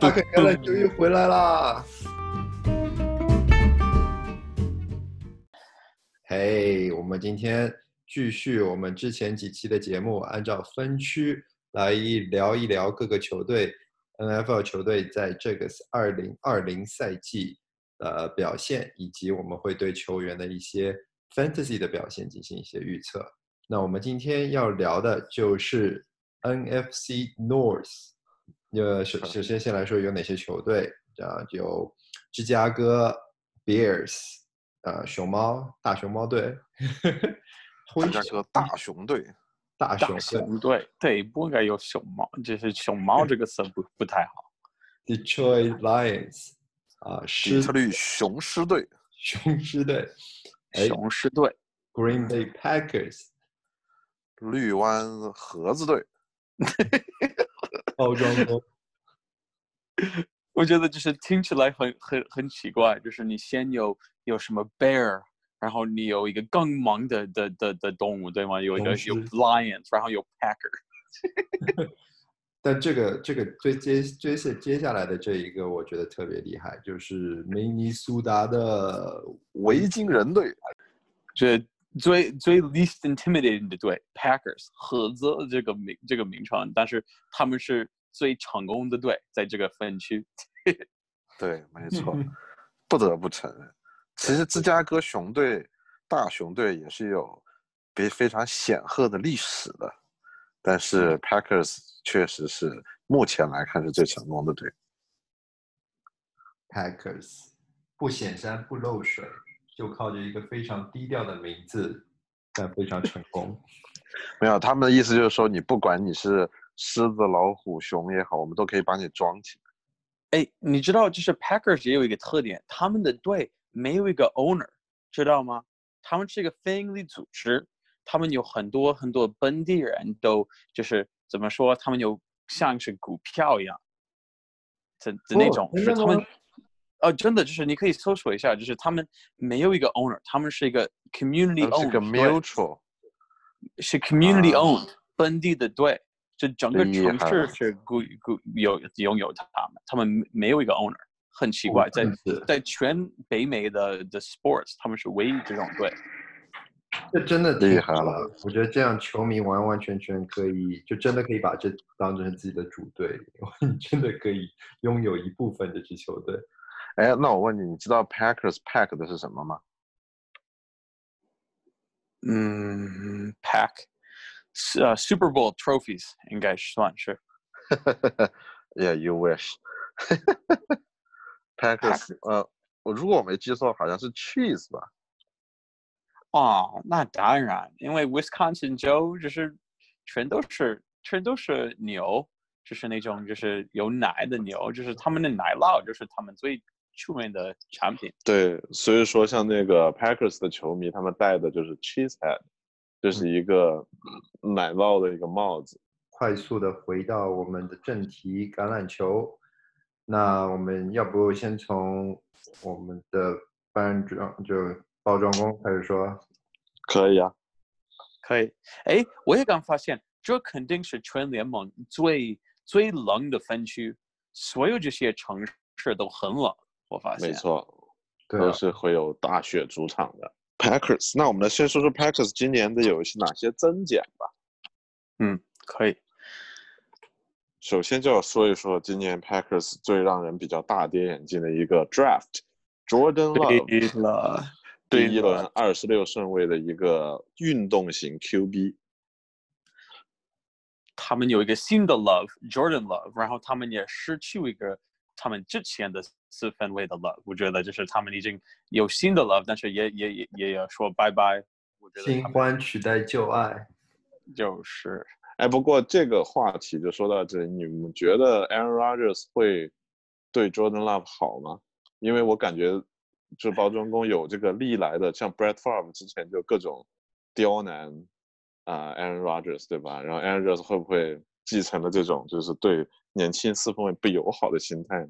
大凯橄榄球又回来啦！嘿，我们今天继续我们之前几期的节目，按照分区来一聊一聊各个球队 NFL 球队在这个二零二零赛季的表现，以及我们会对球员的一些 fantasy 的表现进行一些预测。那我们今天要聊的就是 NFC North。呃，首首先先来说有哪些球队啊？有芝加哥 Bears，呃，熊猫大熊猫队，芝加哥大熊队，大熊熊队，对，不应该有熊猫，就是熊猫这个词不不太好。Detroit Lions，啊，底特律雄狮队，雄狮队，雄狮队，Green Bay Packers。绿湾盒子队，包装工。我觉得就是听起来很很很奇怪，就是你先有有什么 bear，然后你有一个更猛的的的的动物，对吗？有一个有 lions，然后有 packer。但这个这个最接接下接下来的这一个，我觉得特别厉害，就是明尼苏达的维京人队，这。最最 least intimidating 的队 Packers 盒子这个名这个名称，但是他们是最成功的队，在这个分区。对，没错，不得不承认，其实芝加哥熊队大熊队也是有别非常显赫的历史的，但是 Packers 确实是目前来看是最成功的队。Packers 不显山不漏水。就靠着一个非常低调的名字，但非常成功。没有，他们的意思就是说，你不管你是狮子、老虎、熊也好，我们都可以把你装起来。哎，你知道，就是 Packers 也有一个特点，他们的队没有一个 owner，知道吗？他们是一个非营利组织，他们有很多很多本地人都就是怎么说，他们有像是股票一样的的那种，是他们。哦，真的就是你可以搜索一下，就是他们没有一个 owner，他们是一个 community owned，是个 mutual，是 community owned 本地的队，就整个城市是固固有拥有他们，他们没有一个 owner，很奇怪，在在全北美的的 sports，他们是唯一这种队。这真的厉害了，我觉得这样球迷完完全全可以，就真的可以把这当成自己的主队，真的可以拥有一部分这支球队。哎，那我问你，你知道 Packers pack 的是什么吗？嗯，pack 是呃 Super Bowl trophies 应该算是。Yeah, you wish. Packers 呃，我如果我没记错，好像是 cheese 吧？哦，那当然，因为 Wisconsin 州就是全都是全都是牛，就是那种就是有奶的牛，就是他们的奶酪就是他们最。出名的产品，对，所以说像那个 Packers 的球迷，他们戴的就是 cheese head，就是一个奶酪的一个帽子。快速的回到我们的正题，橄榄球。那我们要不先从我们的班装就包装工开始说？可以啊，可以。哎，我也刚发现，这肯定是全联盟最最冷的分区，所有这些城市都很冷。我发现没错，都是会有大雪主场的 Packers。那我们来先说说 Packers 今年的有些哪些增减吧。嗯，可以。首先就要说一说今年 Packers 最让人比较大跌眼镜的一个 Draft，Jordan Love，第一轮二十六顺位的一个运动型 QB。他们有一个新的 Love，Jordan Love，然后他们也失去一个。他们之前的四分位的 love，我觉得就是他们已经有新的 love，但是也也也也要说拜拜。我觉得新欢取代旧爱，就是。哎，不过这个话题就说到这里，你们觉得 Aaron Rodgers 会对 Jordan Love 好吗？因为我感觉就包装工有这个历来的，像 Brett Favre 之前就各种刁难啊 Aaron Rodgers，对吧？然后 Aaron Rodgers 会不会继承了这种就是对？年轻四分卫不友好的心态。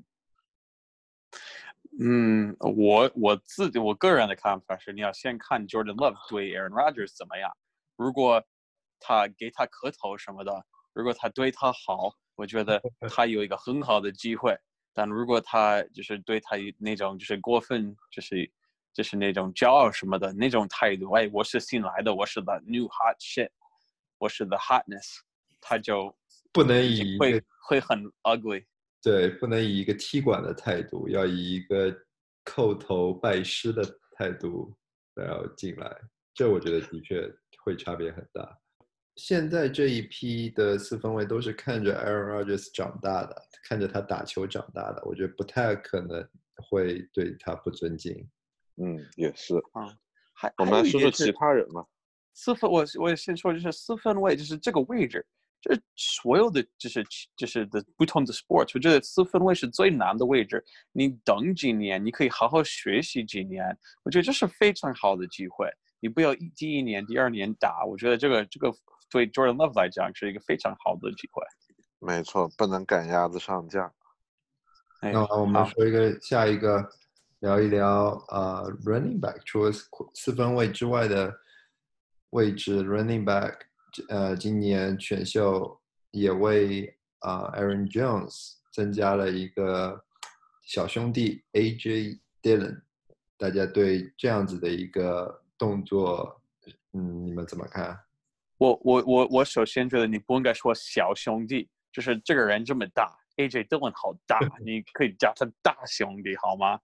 嗯，我我自己我个人的看法是，你要先看 Jordan Love 对 Aaron Rodgers 怎么样。如果他给他磕头什么的，如果他对他好，我觉得 他有一个很好的机会。但如果他就是对他那种就是过分，就是就是那种骄傲什么的那种态度，哎，我是新来的，我是 the new hot shit，我是 the hotness，他就不能以会会很 ugly。对，不能以一个踢馆的态度，要以一个叩头拜师的态度然后进来，这我觉得的确会差别很大。现在这一批的四分卫都是看着 Aaron Rodgers 长大的，看着他打球长大的，我觉得不太可能会对他不尊敬。嗯，也是啊。还我们来说说其他人吧。四分，我我先说就是四分卫，就是这个位置，就是所有的就是就是的不同的 sports，我觉得四分位是最难的位置。你等几年，你可以好好学习几年，我觉得这是非常好的机会。你不要一第一年、第二年打，我觉得这个这个对 Jordan Love 来讲是一个非常好的机会。没错，不能赶鸭子上架。哎那我们说一个下一个，聊一聊呃 running back，除了四四分位之外的位置，running back，呃，今年选秀也为啊、Aaron Jones 增加了一个小兄弟 AJ Dillon，大家对这样子的一个动作，嗯，你们怎么看？我我我我首先觉得你不应该说小兄弟，就是这个人这么大，AJ Dillon 好大，你可以叫他大兄弟好吗？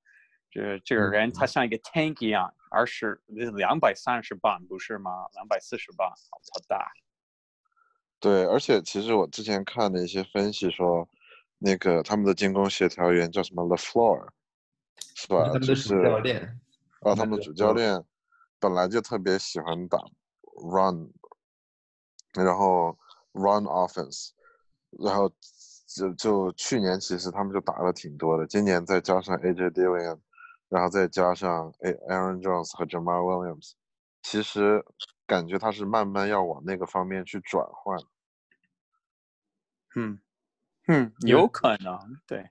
就是这个人他像一个 tank 一样，而是两百三十磅不是吗？两百四十磅，好好大。对，而且其实我之前看的一些分析说，那个他们的进攻协调员叫什么 The Floor，是吧？他们的就是主教练，啊，他们的主教练本来就特别喜欢打 run，然后 run offense，然后就就去年其实他们就打了挺多的，今年再加上 AJ Dillon，然后再加上 Aaron Jones 和 Jamal Williams，其实感觉他是慢慢要往那个方面去转换。嗯嗯，有可能，对，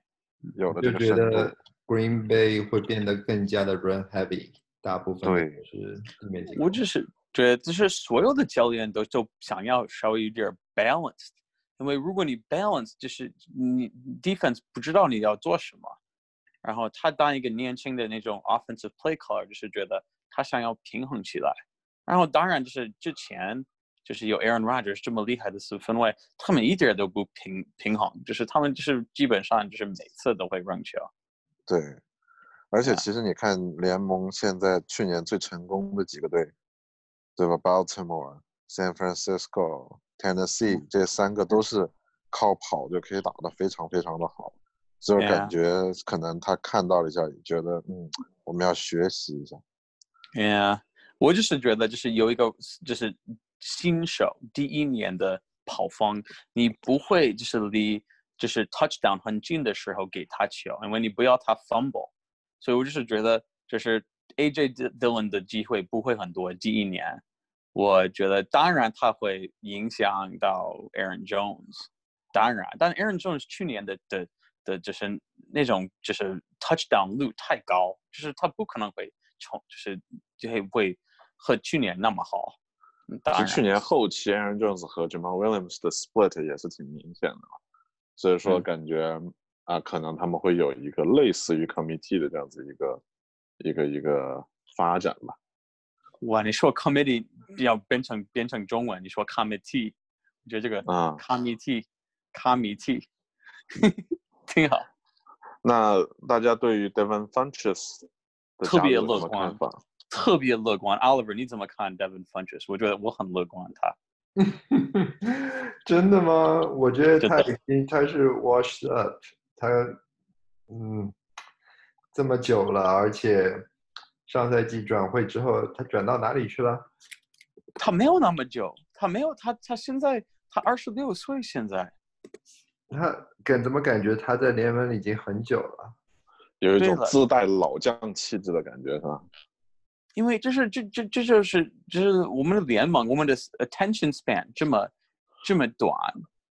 有了就觉这个深度得，Green Bay 会变得更加的 run heavy，大部分对是地面进攻。我只是觉得，就是所有的教练都都想要稍微有点 balanced，因为如果你 balance，就是你 defense 不知道你要做什么，然后他当一个年轻的那种 offensive play caller，就是觉得他想要平衡起来，然后当然就是之前就是有 Aaron Rodgers 这么厉害的四分卫，他们一点儿都不平平衡，就是他们就是基本上就是每次都会扔球。对，而且啊其实你看联盟现在去年最成功的几个队，对吧？Baltimore、San Francisco、Tennessee 嗯这三个都是靠跑就可以打得非常非常的好，就感觉可能他看到了一下，也觉得嗯，我们要学习一下。Yeah，我就是觉得就是有一个就是新手第一年的跑风，你不会就是离就是 touchdown 很近的时候给他球，因为你不要他 fumble，所以我就是觉得就是 AJ Dillon 的机会不会很多第一年，我觉得当然他会影响到 Aaron Jones，当然，但 Aaron Jones 去年的的的就是那种就是 touchdown 率太高，就是他不可能会冲，就是就会会和去年那么好。嗯当然，去年后期 Aaron Jones 和 Jamal Williams 的 split 也是挺明显的嘛，所以说嗯感觉啊、可能他们会有一个类似于 committee 的这样子一个一个一个发展吧。哇，你说 committee 要变成变成中文，你说 committee，我觉得这个啊 committee committee 挺好。那大家对于 Devin Funches 的特别乐观什么看法？特别乐观，Oliver，你怎么看 Devin Funches？我觉得我很乐观他。真的吗？我觉得他已经他是 washed up，他嗯这么久了，而且上赛季转会之后，他转到哪里去了？他没有那么久，他没有他他现在他二十六岁，现在他感怎么感觉他在联盟已经很久了？有一种自带老将气质的感觉，是吧？因为这是这这这就是就是我们的联盟，我们的 attention span 这么这么短，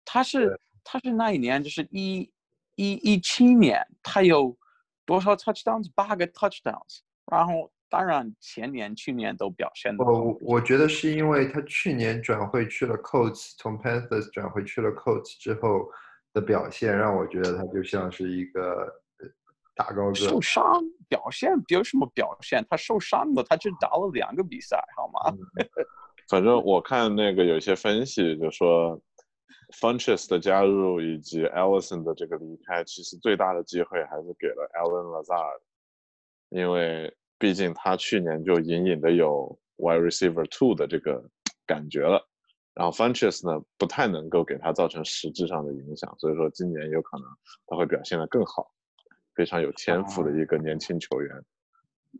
他是他是那一年就是一一一七年，他有多少 touchdowns？八个 touchdowns，然后当然前年、去年都表现的。我我觉得是因为他去年转会去了 Colts，从 Panthers 转回去了 Colts 之后的表现，让我觉得他就像是一个呃大高个受。伤表现有什么表现？他受伤了，他只打了两个比赛，好吗？反正我看那个有一些分析就说 Funches 的加入以及 Ellison 的这个离开，其实最大的机会还是给了 Allen Lazard，因为毕竟他去年就隐隐的有 wide receiver two 的这个感觉了，然后 Funches 呢不太能够给他造成实质上的影响，所以说今年有可能他会表现得更好，非常有天赋的一个年轻球员。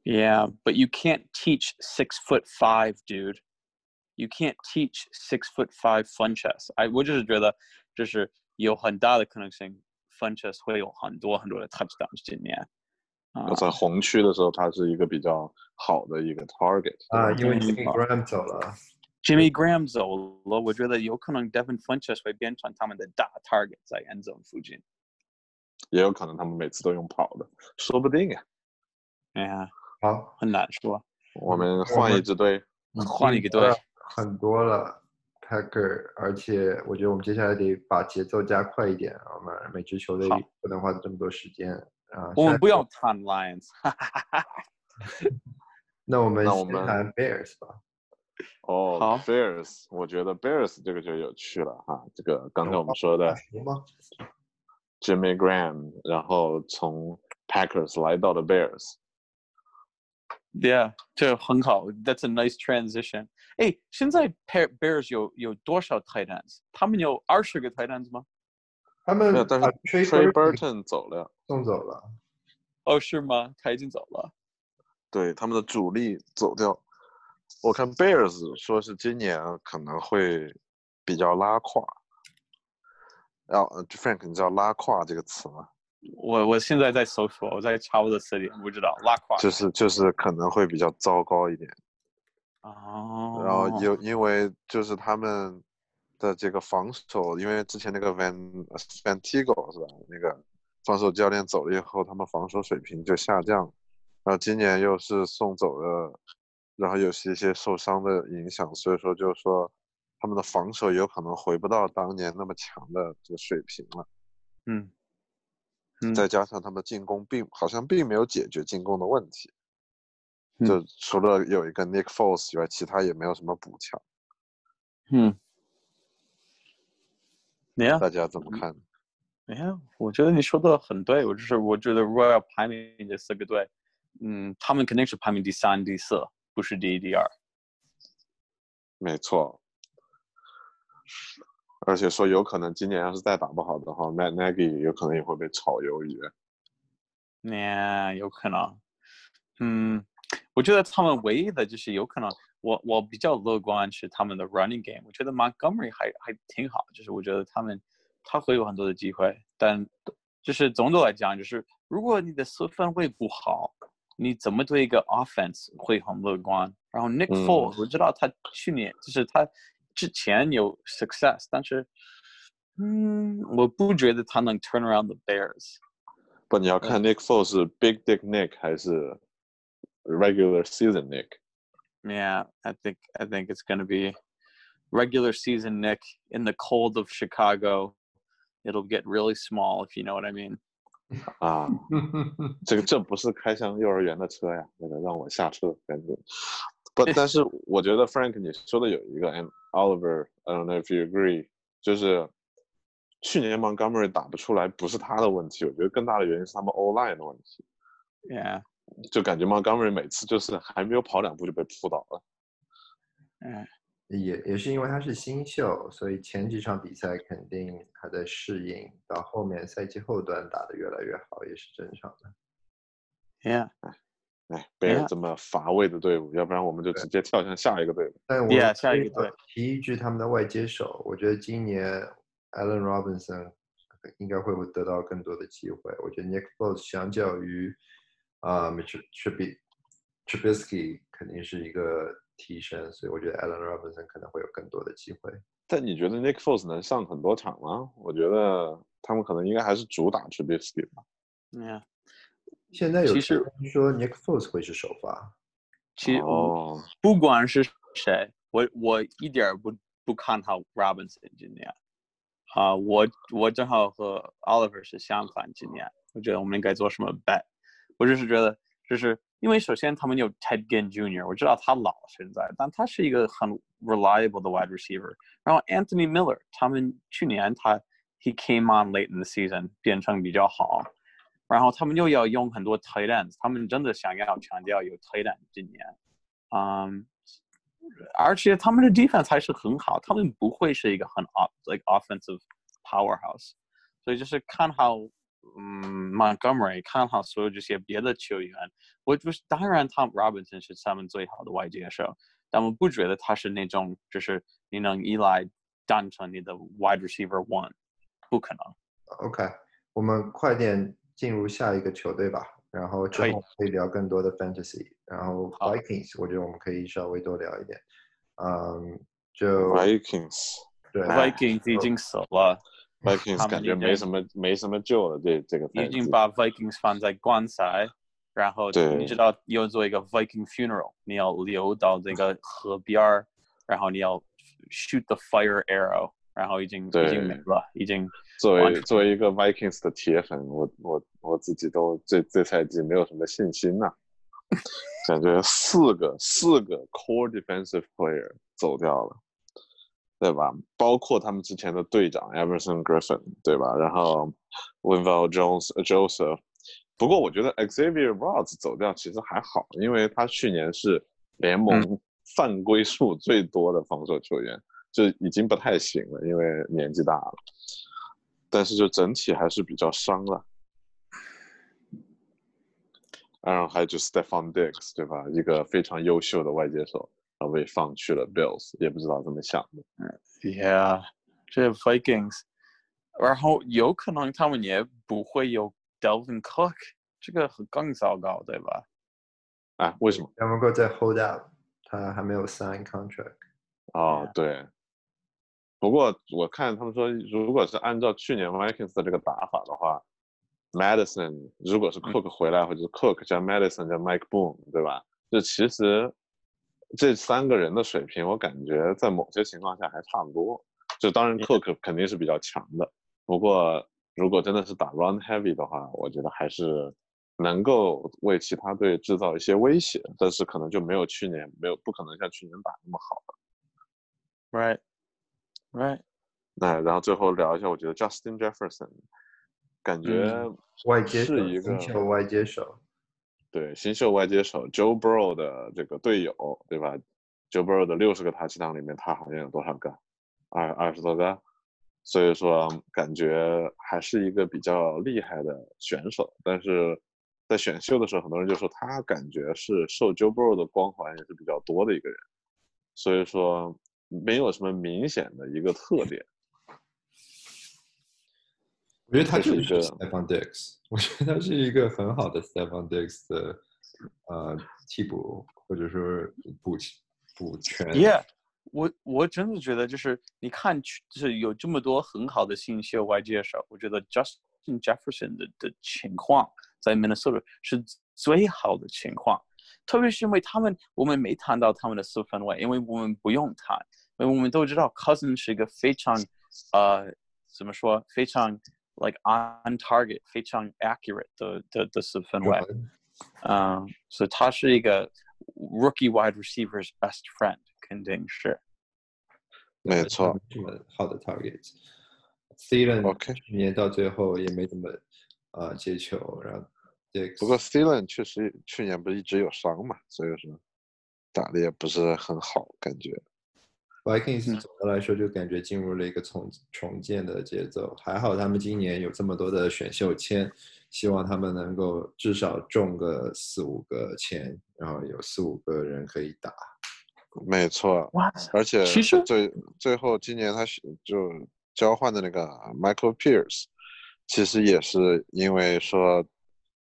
Yeah, but you can't teach six foot five, dude. You can't teach six foot five fun chess. I 我就是觉得，就是有很大的可能性，fun chess 会有很多很多的 touchdowns 今年。啊、在红区的时候，他是一个比较好的一个 target 啊，因为 Graham 走了，Jimmy Graham 走了，我觉得有可能 Devin Funches 会变成他们的大 target 在 end zone 附近。也有可能他们每次都用跑的，说不定呀。哎呀，好，很难说。我们换一支队，换一个队，很多了 Packer，而且我觉得我们接下来得把节奏加快一点，我们每支球队不能花这么多时间啊。我们不要谈 Lions。那我们那我们先谈 Bears 吧。哦好，Bears，我觉得 Bears 这个就有趣了哈。这个刚才我们说的？Jimmy Graham，然后从 Packers 来到了 Bears，Yeah，这很好，That's a nice transition。哎，现在 Bear- Bears 有有多少 tight ends？他们有二十个 tight ends 吗？他们，但是把 Trey Burton 走了，送走了。哦，是吗？他已经走了。对，他们的主力走掉。我看 Bears 说是今年可能会比较拉胯。然后呃 Frank，你知道“拉胯”这个词吗？我我现在在搜索，我在查我的词典，不知道拉胯。就是就是可能会比较糟糕一点。哦，然后有因为就是他们的这个防守，因为之前那个 Van Van Tigo 是吧？那个防守教练走了以后，他们防守水平就下降。然后今年又是送走了，然后有些一些受伤的影响，所以说就是说他们的防守有可能回不到当年那么强的这个水平了。嗯嗯再加上他们进攻并好像并没有解决进攻的问题，嗯就除了有一个 Nick Foles 以外，其他也没有什么补强。嗯，Yeah 大家怎么看？Yeah，我觉得你说的很对，我就是我觉得如果要排名这四个队，嗯，他们肯定是排名第三、第四，不是第一、第二。没错，而且说有可能今年要是再打不好的话，Matt Nagy 有可能也会被炒鱿鱼。那有可能，嗯，我觉得他们唯一的就是有可能，我我比较乐观是他们的 running game，我觉得 Montgomery 还还挺好，就是我觉得他们他会有很多的机会，但就是总的来讲，就是如果你的四分位不好，你怎么对一个 offense 会很乐观？然后 Nick 嗯 Foles，、我知道他去年就是他之前有 success，但是嗯，我不觉得他能 turn around the Bears。不，你要看 Nick Foles 是 Big Dick Nick 还是 Regular Season Nick？ Yeah, I think I think it's going to be regular season Nick in the cold of Chicago. It'll get really small if you know what I mean. 啊，这个这不是开向幼儿园的车呀，那个让我下车，感觉。不，但是我觉得 Frank 你说的有一个，and Oliver，I don't know if you agree，就是去年 Montgomery 打不出来，不是他的问题，我觉得更大的原因是他们 O line 的问题，Yeah. 就感觉 Montgomery 每次就是还没有跑两步就被扑倒了。yeah. 也也是因为他是新秀，所以前几场比赛肯定还在适应，到后面赛季后段打得越来越好也是正常的。Yeah. 哎，贝尔 Yeah 这么乏味的队伍，要不然我们就直接跳向下一个队伍。但我 Yeah，下一个队提一句他们的外接手，我觉得今年 Allen Robinson 应该会得到更多的机会。我觉得 Nick Foles 相较于啊 Mitch Trubisky 肯定是一个提升，所以我觉得 Allen Robinson 可能会有更多的机会。但你觉得 Nick Foles 能上很多场吗？我觉得他们可能应该还是主打 Trubisky 吧。Yeah. 现在有其实说 Nick Foles 会是首发，其实哦，不管是谁，我我一点儿不不看好 Robinson 今年。啊、我我正好和 Oliver 是相反，今年我觉得我们应该做什么 bet。我就是觉得，就是因为首先他们有 Ted Ginn Jr.，我知道他老了现在，但他是一个很 reliable 的 wide receiver。然后 Anthony Miller，他们去年他 he came on late in the season，变成比较好。然后他们又要用很多 tight ends，他们真的想要强调有 tight end 今年，嗯，而且他们的 defense 还是很好，他们不会是一个很 off like offensive powerhouse，所以就是看好 嗯 Montgomery，看好所有这些别的球员，我就是当然 Tom Robinson 是他们最好的外接手，但我不觉得他是那种就是你能依赖当成你的 wide receiver one，不可能。OK，我们快点进入下一个球队吧，然后之可以后。可以聊更多的 fantasy，然后好。Vikings，我觉得我们可以稍微多聊一点。嗯，就 Vikings 对哎 Vikings 已经 死了，Vikings 感觉没什么没什么救了，这这个已经把 Vikings 放在棺材，然后对你知道要做一个 Viking funeral，你要流到这个河边儿，然后你要 shoot the fire arrow，然后已经已经没了，已经。作为作为一个 Vikings 的铁粉，我我我自己都这这赛季没有什么信心呐、感觉四个四个 core defensive player 走掉了，对吧？包括他们之前的队长 Emerson Griffin，对吧？然后 Winval Jones Joseph。不过我觉得 Xavier Rhodes 走掉其实还好，因为他去年是联盟犯规数最多的防守球员，就已经不太行了，因为年纪大了。但是就整体还是比较伤了。然后还有就 Stephon Diggs，对吧？一个非常优秀的外接手，然后被放去了 Bills，也不知道怎么想的。Yeah，这 Vikings，然后有可能他们也不会有 Delvin Cook，这个很更糟糕，对吧？啊，为什么？能够再 hold out，他还没有 sign contract。哦，对。不过我看他们说，如果是按照去年 Vikings 的这个打法的话，Madison 如果是 Cook 回来，或者是 Cook 加 Madison 加 Mike Boone，对吧？就其实这三个人的水平，我感觉在某些情况下还差不多。就当然 Cook 肯定是比较强的，不过如果真的是打 Run Heavy 的话，我觉得还是能够为其他队制造一些威胁，但是可能就没有去年没有不可能像去年打那么好了。Right, right. 那然后最后聊一下，我觉得 Justin Jefferson 感觉嗯外接手，是一个新秀外接手，对新秀外接手 Joe Burrow 的这个队友，对吧？Joe Burrow 的六十个大心脏里面，他好像有多少个？二二十多个。所以说，感觉还是一个比较厉害的选手。但是在选秀的时候，很多人就说他感觉是受 Joe Burrow 的光环也是比较多的一个人。所以说，没有什么明显的一个特点。我觉得他就是一个 Stephon Diggs，我觉得他是一个很好的 Stephon Diggs 的呃替补或者说补补全。Yeah，我我真的觉得就是你看，就是有这么多很好的新秀外接手，我觉得 Justin Jefferson 的的情况在 Minnesota 是最好的情况，特别是因为他们我们没谈到他们的四分卫，因为我们不用谈，因为我们都知道 Cousin 是一个非常呃怎么说非常 like on target 非常 accurate 的的的四分卫。嗯，所以他是一个 rookie wide receiver's best friend，肯定是。没错，这么好的 target。Thielen OK 去年到最后也没怎么呃接球，然后 Diggs 不过 Thielen 确实去年不是一直有伤嘛，所以说打的也不是很好，感觉。 Vikings 嗯总的来说就感觉进入了一个重重建的节奏，还好他们今年有这么多的选秀签，希望他们能够至少中个四五个签，然后有四五个人可以打。没错，而且其实最最后今年他是就交换的那个 Michael Pierce，其实也是因为说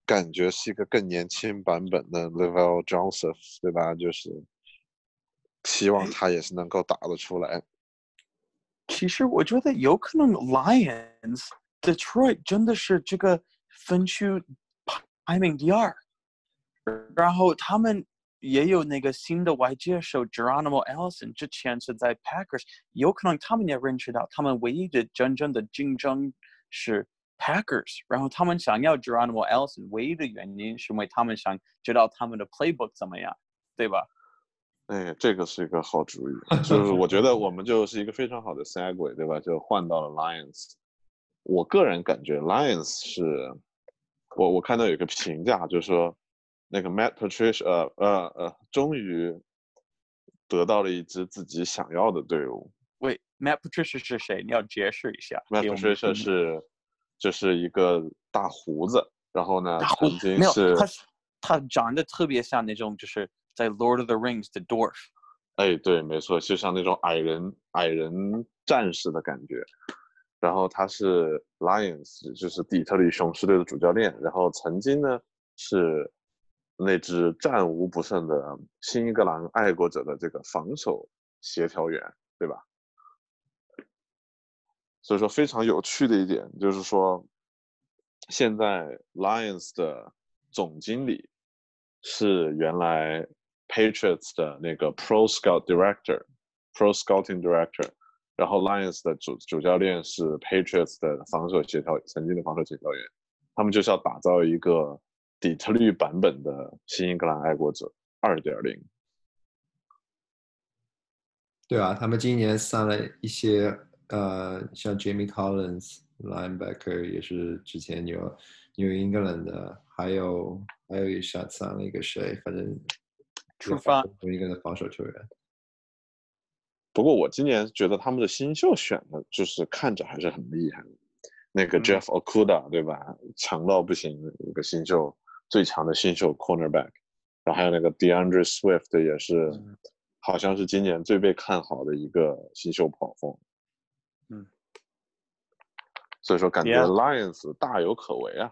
感觉是一个更年轻版本的 Level Johnson，对吧？就是希望他也是能够打得出来。其实我觉得有可能 Lions、Detroit 真的是这个分区排名第二，然后他们也有那个新的外接手 Geronimo Allison，之前是在 Packers，有可能他们也认识到，他们唯一的真正的竞争是 Packers，然后他们想要 Geronimo Allison，唯一的原因是因为他们想知道他们的 playbook 怎么样，对吧？哎，这个是一个好主意，就是我觉得我们就是一个非常好的 segue，对吧？就换到了 Lions。我个人感觉 Lions 是，我我看到有一个评价，就是说那个 Matt Patricia，呃呃呃，终于得到了一支自己想要的队伍。喂，Matt Patricia 是谁？你要解释一下。Matt Patricia 是就是一个大胡子，然后呢，曾经没有，是他他长得特别像那种就是在 Lord of the Rings 的 dwarf。哎，对，没错，就像那种矮人矮人战士的感觉。然后他是 Lions，就是底特律雄狮队的主教练。然后曾经呢是那支战无不胜的新英格兰爱国者的这个防守协调员，对吧？所以说非常有趣的一点就是说，现在 Lions 的总经理是原来 Patriots 的那个 Pro Scout Director，Pro Scouting Director。然后 Lions 的主主教练是 Patriots 的防守协调，曾经的防守协调员，他们就是要打造一个底特律版本的新英格兰爱国者二点零。对啊，他们今年上了一些呃，像 Jamie Collins linebacker 也是之前 New New England 的，还有还有一下上了一个谁，反正出发同一个防守球员。不过我今年觉得他们的新秀选的就是看着还是很厉害的，那个嗯 Jeff Okuda 对吧？强到不行的一个新秀，最强的新秀 cornerback，然后还有那个 DeAndre Swift 也是，嗯好像是今年最被看好的一个新秀跑锋。嗯，所以说感觉 Lions 大有可为啊。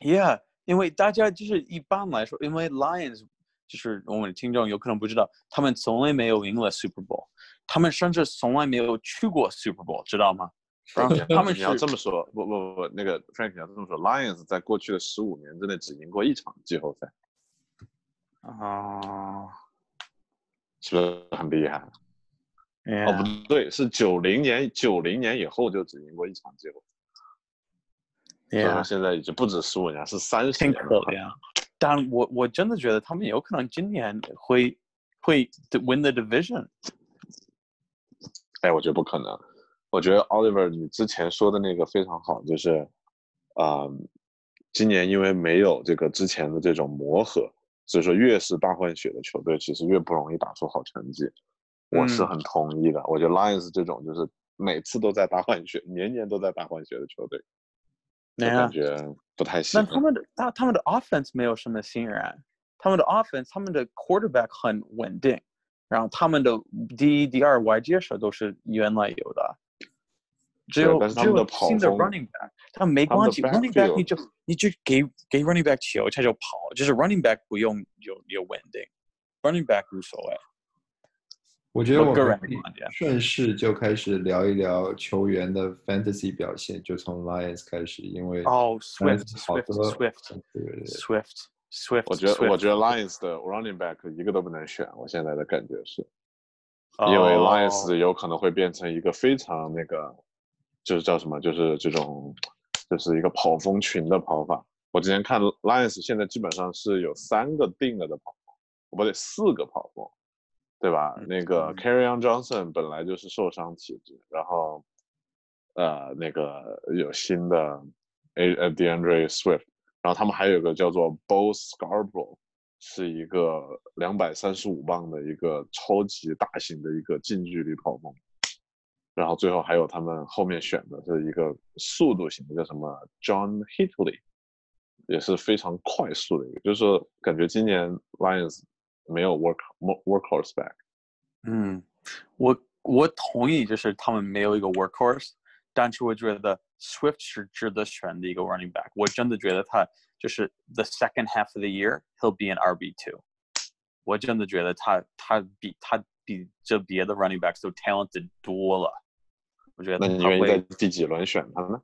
Yeah，因为大家就是一般来说，因为 Lions 就是我们的听众有可能不知道，他们从来没有赢了 Super Bowl，他们甚至从来没有去过 Super Bowl，知道吗？他们你要这么说，不不不，那个 Frank 你要这么说 Lions 在过去的十五年之内只赢过一场季后赛，啊，是不是很厉害？哦不对，是九零年，九零年以后就只赢过一场季后赛，所以说 yeah，现在已经不止十五年，是三十年了。可怜。但我我真的觉得他们有可能今年会会 win the division。哎，我觉得不可能。我觉得 Oliver，你之前说的那个非常好，就是，啊、今年因为没有这个之前的这种磨合，所以说越是大换血的球队，其实越不容易打出好成绩。我是嗯很同意的。我觉得 Lions 这种就是每次都在大换血，年年都在大换血的球队，就对啊感觉不太行但。他们的他他们的 offense 没有什么新人，他们的 offense 他们的 quarterback 很稳定，然后他们的第一、第二外接手都是原来有的，只有只对但是他们的有新的跑锋 running back，但没他们的关系，running back 你 backfield 就你就给给 running back 球，他就跑，就是 running back 不用有有稳定，running back 无所谓。我觉得我我个人们可以的观点。顺势就开始聊一聊球员的 fantasy 表现，就从 Lions 开始，因为哦 Lions，Swift 好 Swift 多 Swift 对对对。Swift Swift，我觉得，我 Swift 觉得 Lions 的 running back 一个都不能选，我现在的感觉是，因为哦。Lions 有可能会变成一个非常那个，就是叫什么，就是这种，就是一个跑风群的跑法。我之前看 Lions 现在基本上是有三个定了的跑风，不对，四个跑风，对吧？嗯那个嗯 Carry on Johnson 本来就是受伤体质，然后呃那个有新的 A 呃 DeAndre Swift，然后他们还有个叫做 Bo Scarborough，是一个两百三十五磅的一个超级大型的一个近距离跑锋，然后最后还有他们后面选的是一个速度型的，叫什么 John Hitley，也是非常快速的一个，就是说感觉今年 Lions 没有 work workhorse back，嗯，我我同意，就是他们没有一个 workhorse，但是我觉得 Swift 是值得选的一个 running back。我真的觉得他就是 the second half of the year he'll be an RB two。我真的觉得他他比他比这别的 running backs 都 talented 多了。我觉得那你愿意他会在第几轮选他呢？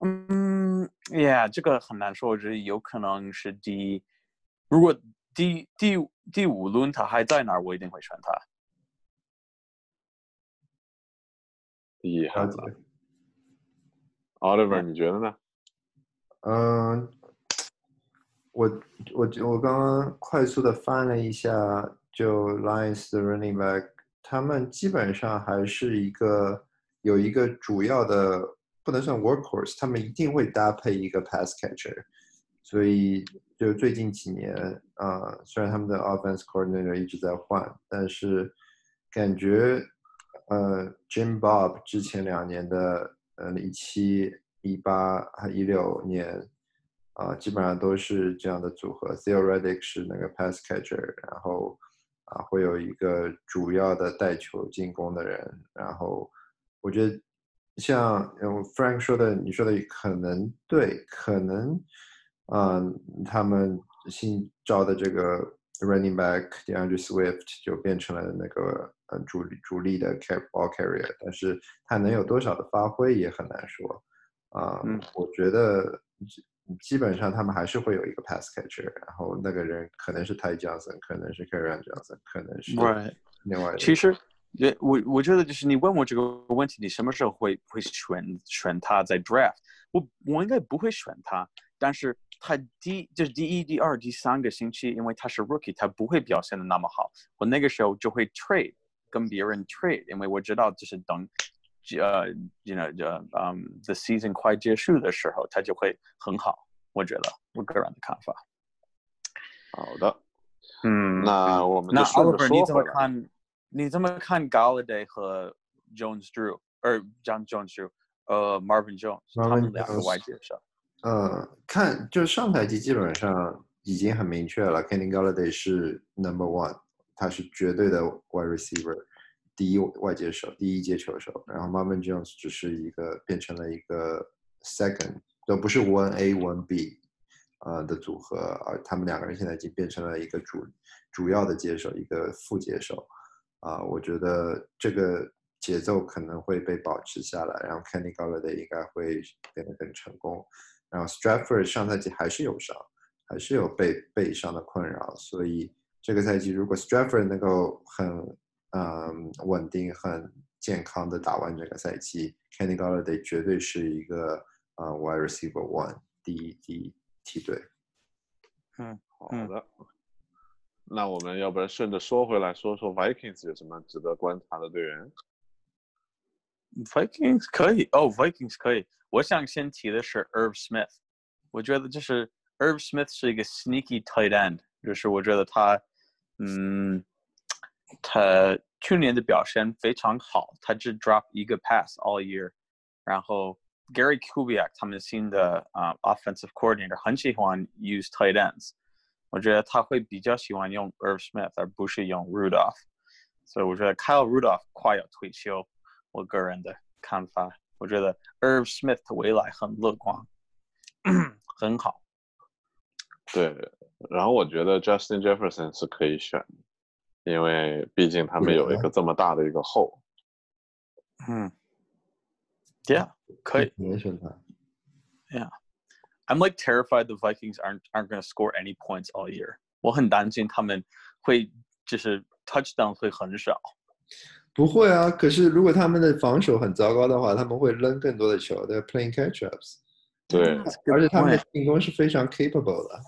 嗯，Yeah，这个很难说，我觉得有可能是第一，如果第第 第五轮他还在那儿，我一定会选他。厉害了。Oliver，你觉得呢？嗯，我我我刚刚快速的翻了一下，就 Lions 的 running back，他们基本上还是一个有一个主要的，不能算 workhorse，他们一定会搭配一个 pass catcher，所以就最近几年啊、虽然他们的 offense coordinator 一直在换，但是感觉呃 Jim Bob 之前两年的呃一七、一八和一六年啊、基本上都是这样的组合。Theoretic 是那个 pass catcher，然后啊、会有一个主要的带球进攻的人，然后我觉得像嗯 Frank 说的，你说的可能对，可能嗯、他们新招的这个 running back DeAndre Swift 就变成了那个呃主力主力的 car ball carrier，但是他能有多少的发挥也很难说。啊、嗯我觉得基基本上他们还是会有一个 pass catcher，然后那个人可能是 Ty Johnson，可能是 Karen Johnson，可能是另外的。其实，也我我觉得就是你问我这个问题，你什么时候会会选选他在 draft？我我应该不会选他，但是他第就是第一、第二、第三个星期，因为他是 rookie，他不会表现的那么好，我那个时候就会 trade 跟别人 trade，因为我知道就是等。呃，you know，呃，嗯，the season 快结束的时候，他就会很好。我觉得我个人的看法。好的，嗯，那我们那 Oliver 你怎么。看？你怎么看 Galladay 和 Jones Drew，呃，John Jones Drew，呃，Marvin Jones，他们两个外接手。嗯，看就上赛季基本上已经很明确了，Kenny Galladay 是 number one，他是绝对的外 receiver，第一外接手，第一接球手。然后 Marvin Jones 只是一个变成了一个 second，都不是 one A one B，呃的组合，而他们两个人现在已经变成了一个主主要的接手，一个副接手。啊、我觉得这个节奏可能会被保持下来，然后 Kenny Galladay 应该会变得更成功。然后 Stratford 上赛季还是有伤，还是有被背伤的困扰，所以这个赛季如果 Stratford 能够很嗯稳定、很健康的打完整个赛季，Kenny Galladay 绝对是一个呃 wide receiver one 第一第一梯队。嗯好的，那我们要不然顺着说回来，说说 Vikings 有什么值得观察的队员？Vikings 可以哦，Vikings 可以。我想先提的是 Irv Smith，我觉得就是 Irv Smith 是一个 sneaky tight end，就是我觉得他，嗯，他去年的表现非常好，他只 drop 一个 pass all year，然后 Gary Kubiak 他们新的啊、offensive coordinator 很喜欢 use tight ends，我觉得他会比较喜欢用 Irv Smith 而不是用 Rudolph，所以我觉得 Kyle Rudolph 快要退休。 我个人的看法，我觉得 Irv Smith 的未来很乐观，很好。对，然后我觉得 Justin Jefferson 是可以选的，因为毕竟他们有一个这么大的一个后。嗯，Yeah，可以。你选他。Yeah, I'm like terrified the Vikings aren't aren't going to score any points all year。我很担心他们会就是 touchdown 会很少。不会啊，可是如果他们的防守很糟糕的话，他们会扔更多的球，they're playing catch ups，对，而且他们的进攻是非常 capable 的。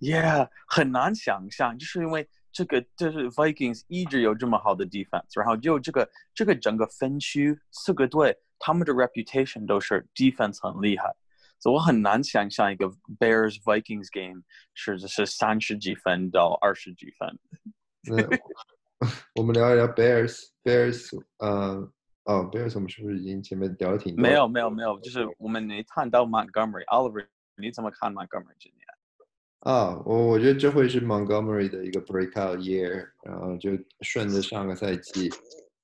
Yeah，很难想象，就是因为这个就是 Vikings 一直有这么好的 defense，然后就这个这个整个分区四个队，他们的 reputation 都是 defense 很厉害，所以我很难想象一个 Bears Vikings game 是是三十几分到二十几分。那 我们聊一聊 Bears，Bears，呃，哦，Bears，我们是不是已经前面聊了挺多？没有没有没有，就是我们没谈到 Montgomery，Oliver，你怎么看 Montgomery 今年？啊，我我觉得这会是 Montgomery 的一个 breakout year，然后就顺着上个赛季，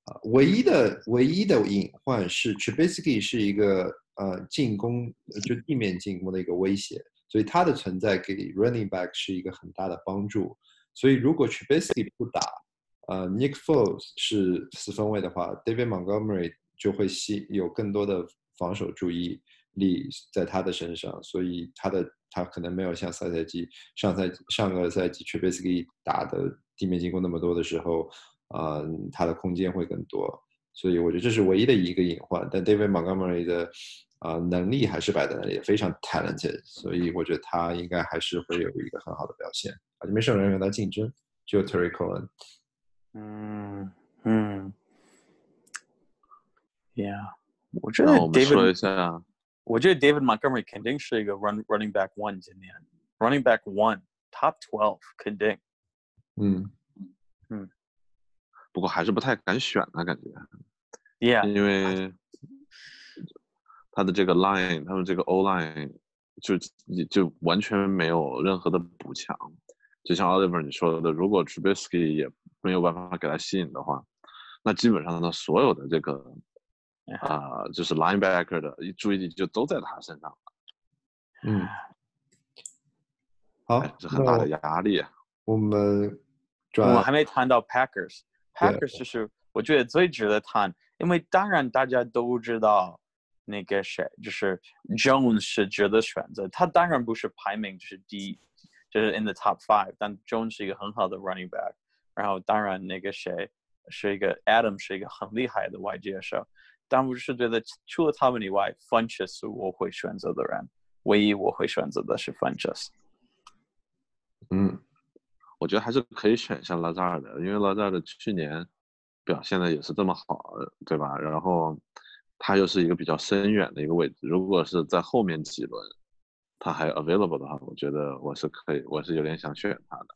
啊，唯一的唯一的隐患是 Trubisky 是一个呃进攻就地面进攻的一个威胁，所以他的存在给 running back 是一个很大的帮助。所以如果 Trubisky 不打，呃，Nick Foles 是四分卫的话，David Montgomery 就会吸有更多的防守注意力在他的身上，所以他的他可能没有像上赛季上赛季上个赛季 Trubisky 打的地面进攻那么多的时候，啊、他的空间会更多。所以我觉得这是唯一的一个隐患。但 David Montgomery 的啊、能力还是摆在那里，非常 talented，所以我觉得他应该还是会有一个很好的表现。啊，就没什么人跟他竞争，只有 Terry Cohen。嗯嗯，Yeah，我觉得那我们说一下，我觉得 David Montgomery 肯定是一个 run running back one 今年 running back one top twelve 肯定。嗯，不过还是不太敢选啊，感觉，Yeah，因为他的这个 line，他们这个 O line 就就完全没有任何的补强。就像 Oliver 你说的，如果 Trubisky 也没有办法给他吸引的话，那基本上呢，所有的这个啊、就是 linebacker 的注意力就都在他身上了，嗯，好还，是很大的压力啊。我们转我还没谈到 Packers。Packers 就是我觉得最值得谈，因为当然大家都知道那个谁，就是 Jones 是值得选择。他当然不是排名就是第一，就是 in the top five，但 Jones 是一个很好的 running back。然后当然那个谁是一个 Adam 是一个很厉害的外接手，但我是觉得除了他们以外，Funches 是我会选择的人，唯一我会选择的是 Funches。嗯我觉得还是可以选一下拉扎尔的，因为拉扎尔的去年表现的也是这么好，对吧？然后他又是一个比较深远的一个位置，如果是在后面几轮他还 available 的话，我觉得我是可以，我是有点想选他的。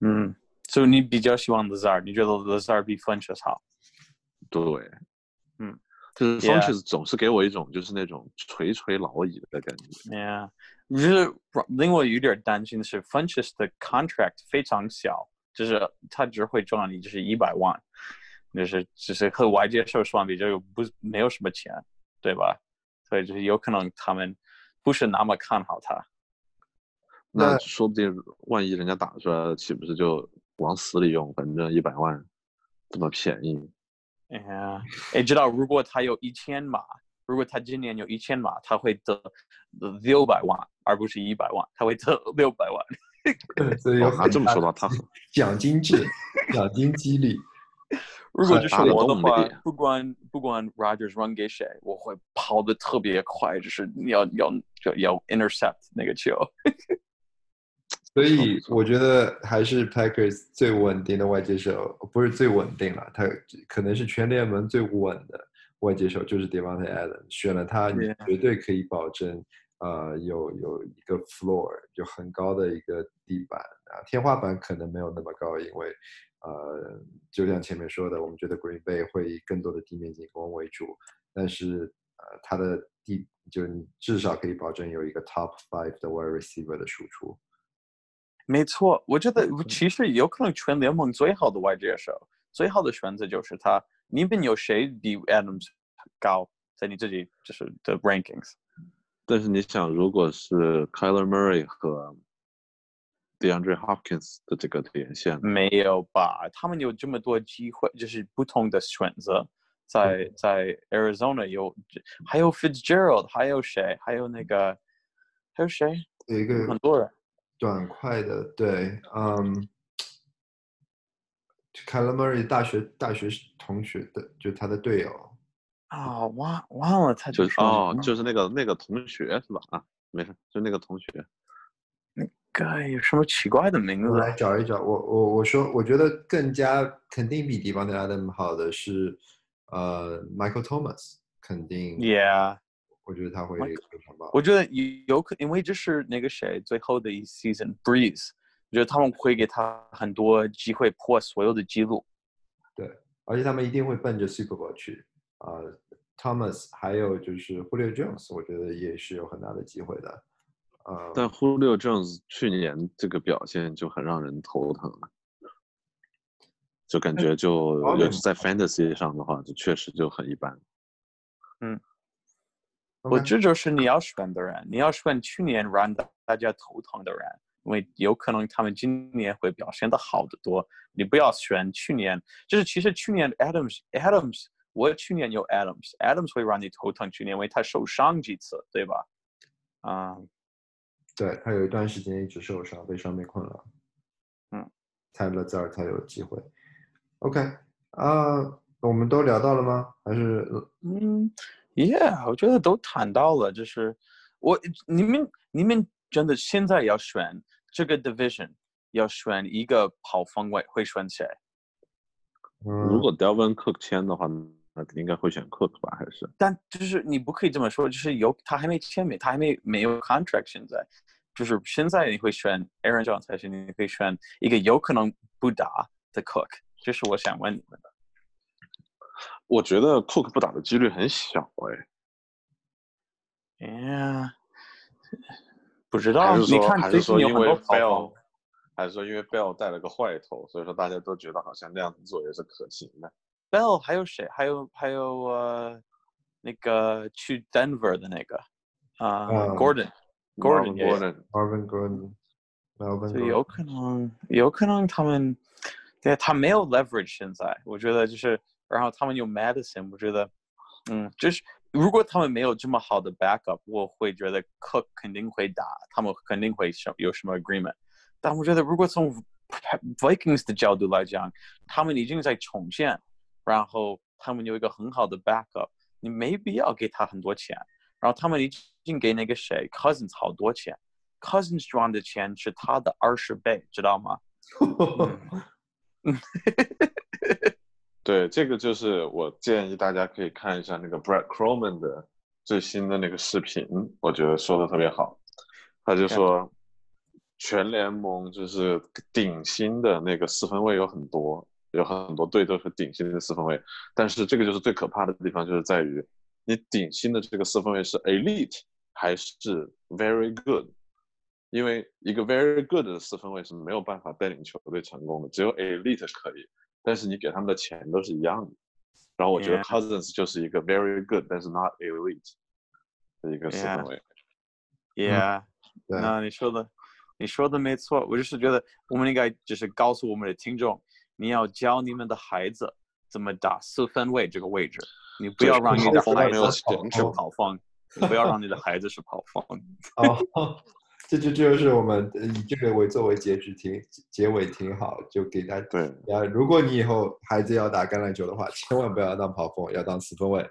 嗯，所以你比较希望 Lazar，你觉得 Lazar 比 Funches 好？对，嗯，就是 Funches 总是给我一种就是那种垂垂老矣的感觉。Yeah，就是令我有点担心的是，Funches 的 contract 非常小，就是他只会赚你就是一百万，就是只是和外接受相比，就不没有什么钱，对吧？所以就是有可能他们不是那么看好他。那那说不定万一人家打出来了，岂不是就往死里用？反正一百万这么便宜，哎呀，哎，知道如果他有一千码，如果他今年有一千码，他会得六百万，而不是一百万，他会得六百万。所以有哦这么说的话他奖金制、奖金激励。如果就是我的话，不管不管 Rogers run 给谁，我会跑得特别快，就是要要要要 intercept 那个球。所以我觉得还是 Packers 最稳定的外接手，不是最稳定了，他可能是全联盟最稳的外接手，就是 Devontae Adams。选了他，你绝对可以保证，呃，有有一个 floor，就很高的一个地板啊，天花板可能没有那么高，因为呃，就像前面说的，我们觉得 Green Bay 会以更多的地面进攻为主，但是呃，它的地就是你至少可以保证有一个 top five 的 wide receiver 的输出。没错，我觉得其实有可能全联盟最好的外接手，最好的选择就是他。你们有谁比 Adams 高？在你自己就是的 rankings？但是你想，如果是 Kyler Murray 和 DeAndre Hopkins 的这个连线，没有吧？他们有这么多机会，就是不同的选择。在在 Arizona 有，还有 Fitzgerald，还有谁？还有那个，还有谁？有一个很多人。短快的，对，嗯 k y l e Murray 大学大学同学的，就他的队友，啊、忘忘了他就就是说哦，就是那个那个同学是吧？啊，没事，就那个同学。那个有什么奇怪的名字？我来找一找。我我我说，我觉得更加肯定比 Devontae Adams 好的是，呃，Michael Thomas，肯定 Yeah，我觉得他会非常棒。我觉得有有可，因为这是那个谁最后的一 season Breeze，我觉得他们会给他很多机会破所有的记录。对而且他们一定会奔着 Super Bowl 去啊、Thomas 还有就是 Julio Jones，我觉得也是有很大的机会的。呃，但 Julio Jones 去年这个表现就很让人头疼了，就感觉就尤其在 Fantasy 上的话，就确实就很一般。嗯我这就是你要选的人，你要选去年让大大家头疼的人，因为有可能他们今年会表现的好得多。你不要选去年，就是其实去年 Adams Adams，我去年有 Adams，Adams 会让你头疼，去年因为他受伤几次，对吧？啊、对他有一段时间一直受伤，被伤病困扰。嗯，才勒兹尔才有机会。OK 啊，我们都聊到了吗？还是嗯，Yeah，我觉得都谈到了，就是我你们你们真的现在要选这个 division，要选一个跑方位，会选谁？嗯如果 Delvin Cook 签的话，那应该会选 Cook 吧？还是但就是你不可以这么说，就是有他还没签名，他还没没有 contract，现在就是现在你会选 Aaron Jones 还是你会选一个有可能不打的 Cook？这是我想问你们的。我觉得 Cook 不打的几率很小哎。Yeah，不知道，你看说还最近有是说因为 Bell，还是说因为 Bell 带了个坏头，所以说大家都觉得好像那样子做也是可行的。Bell 还有谁？还有还有呃，那个去 Denver 的那个啊、嗯 Gordon。Gordon Marvin Gordon、Melvin 对，Gordon 有可能，有可能他们，对他没有 leverage 现在，我觉得就是，然后他们有 Madison，我觉得，嗯，就是如果他们没有这么好的 backup，我会觉得 Cook 肯定会打，他们肯定会什有什么 agreement，但我觉得如果从 Vikings 的角度来讲，他们已经在重建，然后他们有一个很好的 backup，你没必要给他很多钱，然后他们已经给那个谁 Cousins 好多钱。Cousins 赚的钱是他的二十倍，知道吗？对，这个就是我建议大家可以看一下那个 Brad Croman 的最新的那个视频，我觉得说的特别好。他就说，全联盟就是顶薪的那个四分卫有很多，有很多队都是顶薪的四分卫，但是这个就是最可怕的地方，就是在于你顶薪的这个四分卫是 elite 还是 very good。因为一个 very good 的四分卫是没有办法带领球队成功的，只有 elite 可以，但是你给他们的钱都是一样的。然后我觉得 Cousins 就是一个 very good 但是 not elite 的一个四分卫。Yeah，、对那你说的，你说的没错。我就是觉得我们应该就是告诉我们的听众，你要教你们的孩子怎么打四分卫这个位置，你不要让你的孩子是跑锋，你不要让你的孩子是跑锋。哦，这就这就是我们呃以这个为作为结局挺结尾挺好，就给他对啊，如果你以后孩子要打橄榄球的话，千万不要当跑锋，要当四分卫。